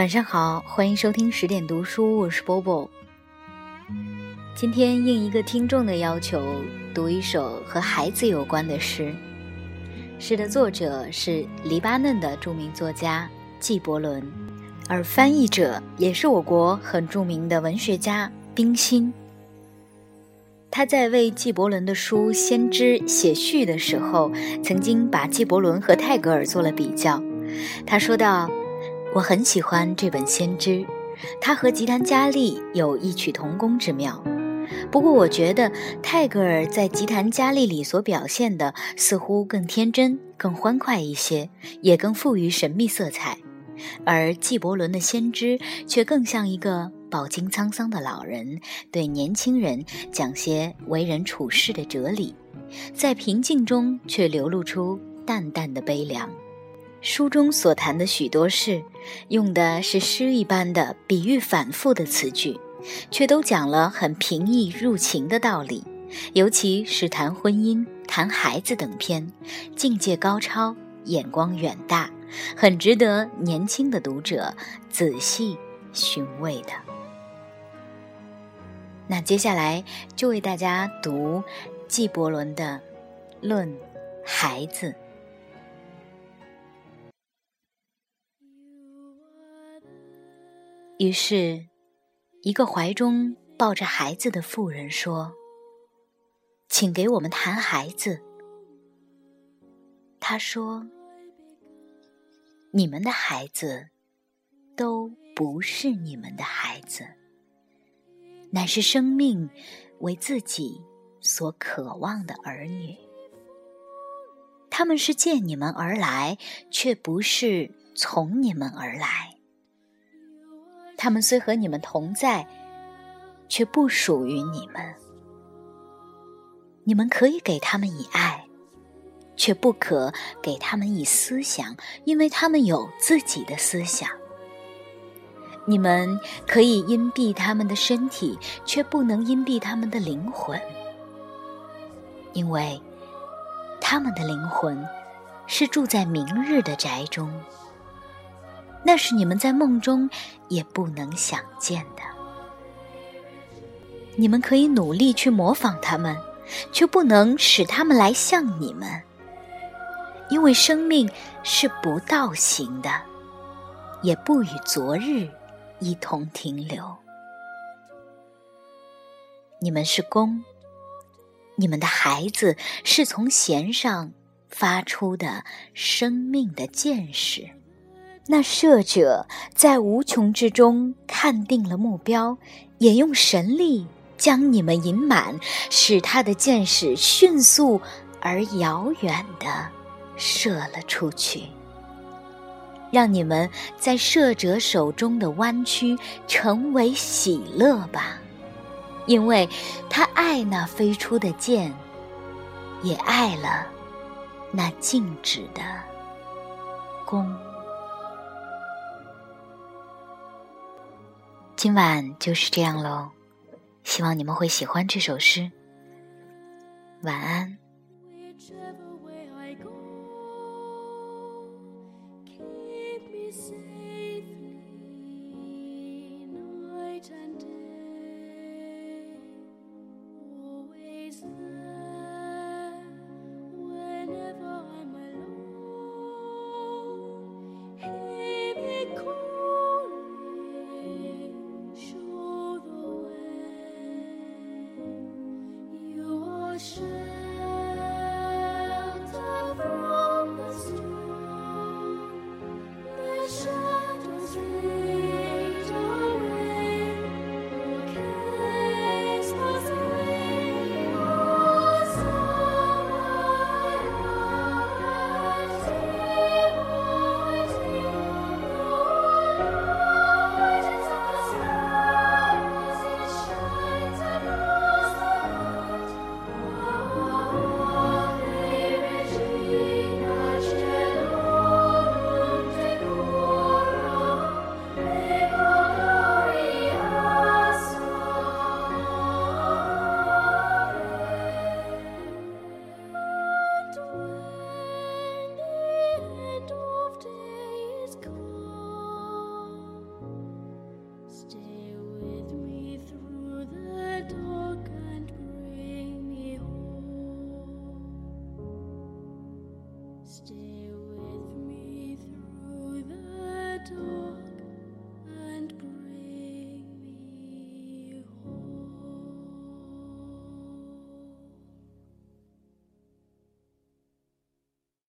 晚上好，欢迎收听十点读书，我是波波。今天应一个听众的要求，读一首和孩子有关的诗。诗的作者是黎巴嫩的著名作家纪伯伦，而翻译者也是我国很著名的文学家冰心。他在为纪伯伦的书《先知》写序的时候，曾经把纪伯伦和泰戈尔做了比较。他说道：“我很喜欢这本《先知》，它和吉檀迦利有异曲同工之妙。不过，我觉得泰戈尔在吉檀迦利里所表现的似乎更天真、更欢快一些，也更富于神秘色彩。而纪伯伦的《先知》却更像一个……”饱经沧桑的老人对年轻人讲些为人处事的哲理，在平静中却流露出淡淡的悲凉。书中所谈的许多事，用的是诗一般的比喻反复的词句，却都讲了很平易入情的道理。尤其是谈婚姻、谈孩子等篇，境界高超，眼光远大，很值得年轻的读者仔细寻味的。那接下来就为大家读纪伯伦的《论孩子》。于是，一个怀中抱着孩子的妇人说：“请给我们谈孩子。”他说：“你们的孩子都不是你们的孩子。”乃是生命为自己所渴望的儿女，他们是见你们而来，却不是从你们而来。他们虽和你们同在，却不属于你们。你们可以给他们以爱，却不可给他们以思想，因为他们有自己的思想。你们可以荫蔽他们的身体，却不能荫蔽他们的灵魂，因为他们的灵魂是住在明日的宅中，那是你们在梦中也不能想见的。你们可以努力去模仿他们，却不能使他们来像你们，因为生命是不倒行的，也不与昨日。一同停留。你们是弓，你们的孩子是从弦上发出的生命的箭矢。那射者在无穷之中看定了目标，也用神力将你们引满，使他的箭矢迅速而遥远的射了出去。让你们在射者手中的弯曲成为喜乐吧，因为他爱那飞出的箭，也爱了那静止的弓。今晚就是这样喽希望你们会喜欢这首诗。晚安。Thank 是